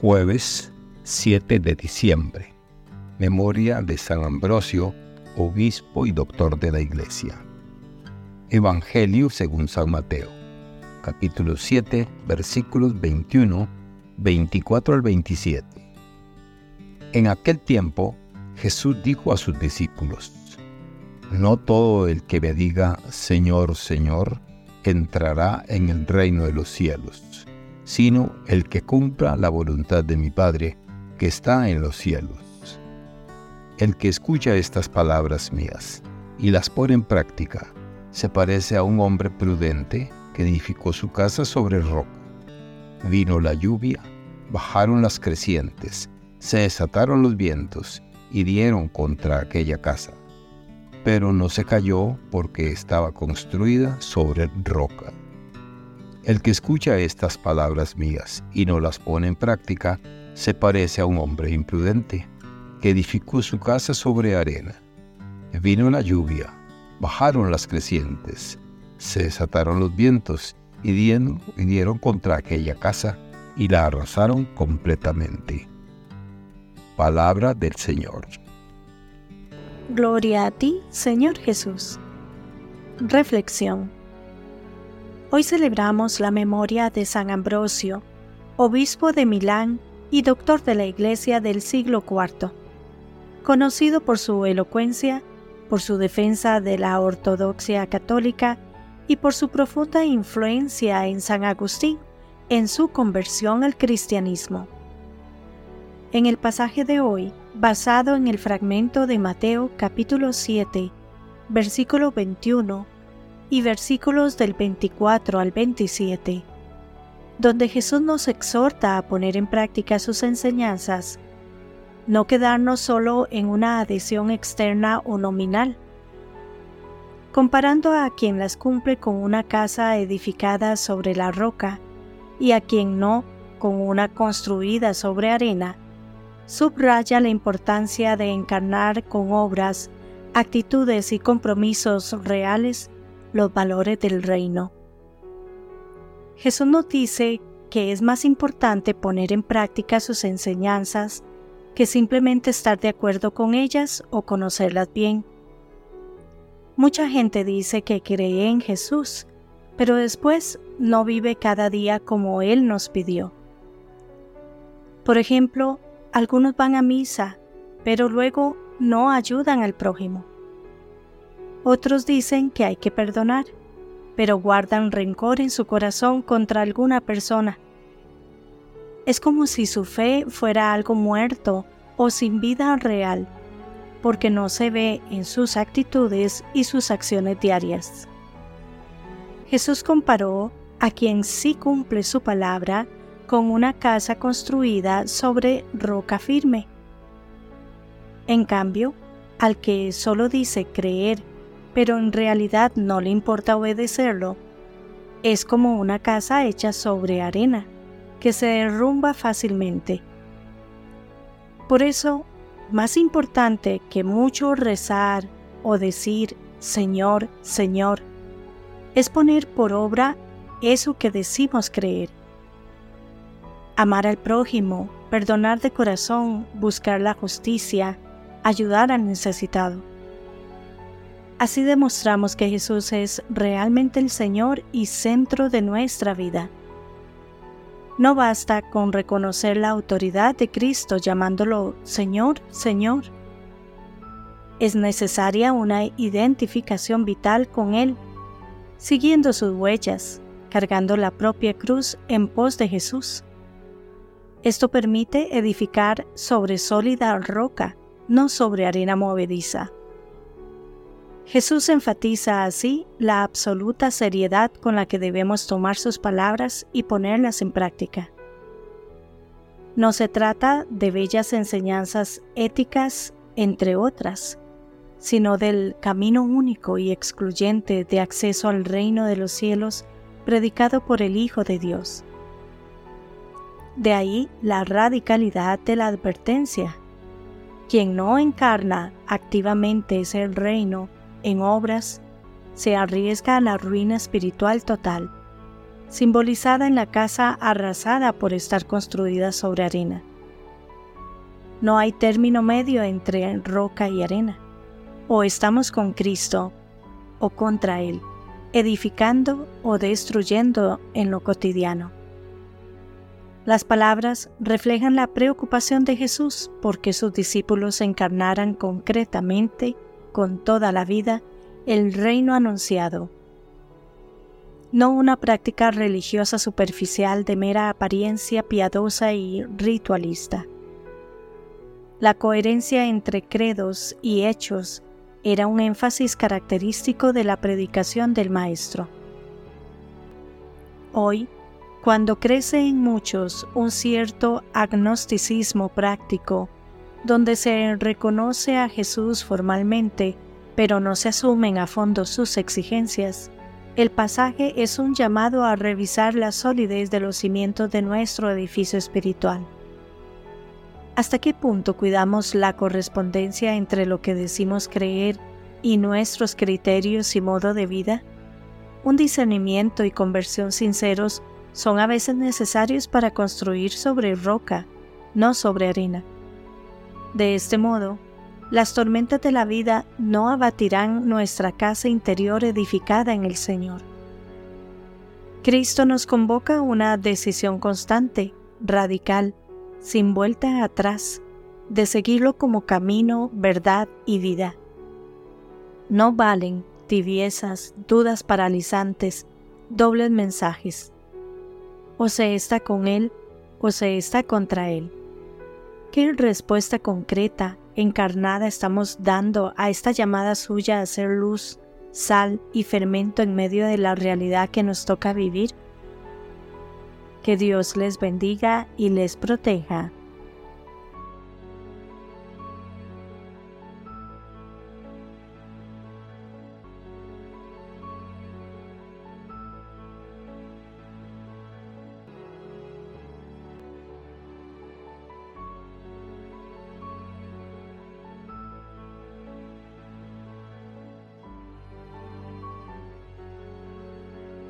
Jueves 7 de diciembre. Memoria de San Ambrosio, obispo y doctor de la Iglesia. Evangelio según San Mateo, capítulo 7, versículos 21, 24 al 27. En aquel tiempo, Jesús dijo a sus discípulos, No todo el que me diga, Señor, Señor, entrará en el reino de los cielos sino el que cumpla la voluntad de mi Padre que está en los cielos. El que escucha estas palabras mías y las pone en práctica, se parece a un hombre prudente que edificó su casa sobre roca. Vino la lluvia, bajaron las crecientes, se desataron los vientos y dieron contra aquella casa. Pero no se cayó porque estaba construida sobre roca. El que escucha estas palabras mías y no las pone en práctica, se parece a un hombre imprudente que edificó su casa sobre arena. Vino la lluvia, bajaron las crecientes, se desataron los vientos y dieron, contra aquella casa y la arrasaron completamente. Palabra del Señor. Gloria a ti, Señor Jesús. Reflexión. Hoy celebramos la memoria de San Ambrosio, obispo de Milán y doctor de la Iglesia del siglo IV, conocido por su elocuencia, por su defensa de la ortodoxia católica y por su profunda influencia en San Agustín en su conversión al cristianismo. En el pasaje de hoy, basado en el fragmento de Mateo capítulo 7, versículo 21, y versículos del 24 al 27, donde Jesús nos exhorta a poner en práctica sus enseñanzas, no quedarnos solo en una adhesión externa o nominal. Comparando a quien las cumple con una casa edificada sobre la roca y a quien no con una construida sobre arena, subraya la importancia de encarnar con obras, actitudes y compromisos reales los valores del reino. Jesús nos dice que es más importante poner en práctica sus enseñanzas que simplemente estar de acuerdo con ellas o conocerlas bien. Mucha gente dice que cree en Jesús, pero después no vive cada día como Él nos pidió. Por ejemplo, algunos van a misa, pero luego no ayudan al prójimo. Otros dicen que hay que perdonar, pero guardan rencor en su corazón contra alguna persona. Es como si su fe fuera algo muerto o sin vida real, porque no se ve en sus actitudes y sus acciones diarias. Jesús comparó a quien sí cumple su palabra con una casa construida sobre roca firme. En cambio, al que solo dice creer pero en realidad no le importa obedecerlo, es como una casa hecha sobre arena, que se derrumba fácilmente. Por eso, más importante que mucho rezar o decir Señor, Señor, es poner por obra eso que decimos creer. Amar al prójimo, perdonar de corazón, buscar la justicia, ayudar al necesitado. Así demostramos que Jesús es realmente el Señor y centro de nuestra vida. No basta con reconocer la autoridad de Cristo llamándolo Señor, Señor. Es necesaria una identificación vital con Él, siguiendo sus huellas, cargando la propia cruz en pos de Jesús. Esto permite edificar sobre sólida roca, no sobre arena movediza. Jesús enfatiza así la absoluta seriedad con la que debemos tomar sus palabras y ponerlas en práctica. No se trata de bellas enseñanzas éticas, entre otras, sino del camino único y excluyente de acceso al reino de los cielos predicado por el Hijo de Dios. De ahí la radicalidad de la advertencia. Quien no encarna activamente ese reino en obras, se arriesga a la ruina espiritual total, simbolizada en la casa arrasada por estar construida sobre arena. No hay término medio entre roca y arena. O estamos con Cristo o contra Él, edificando o destruyendo en lo cotidiano. Las palabras reflejan la preocupación de Jesús porque sus discípulos encarnaran concretamente, con toda la vida, el reino anunciado. No una práctica religiosa superficial de mera apariencia piadosa y ritualista. La coherencia entre credos y hechos era un énfasis característico de la predicación del Maestro. Hoy, cuando crece en muchos un cierto agnosticismo práctico, donde se reconoce a Jesús formalmente, pero no se asumen a fondo sus exigencias, el pasaje es un llamado a revisar la solidez de los cimientos de nuestro edificio espiritual. ¿Hasta qué punto cuidamos la correspondencia entre lo que decimos creer y nuestros criterios y modo de vida? Un discernimiento y conversión sinceros son a veces necesarios para construir sobre roca, no sobre arena. De este modo, las tormentas de la vida no abatirán nuestra casa interior edificada en el Señor. Cristo nos convoca a una decisión constante, radical, sin vuelta atrás, de seguirlo como camino, verdad y vida. No valen tibiezas, dudas paralizantes, dobles mensajes. O se está con Él o se está contra Él. ¿Qué respuesta concreta, encarnada estamos dando a esta llamada suya a ser luz, sal y fermento en medio de la realidad que nos toca vivir? Que Dios les bendiga y les proteja.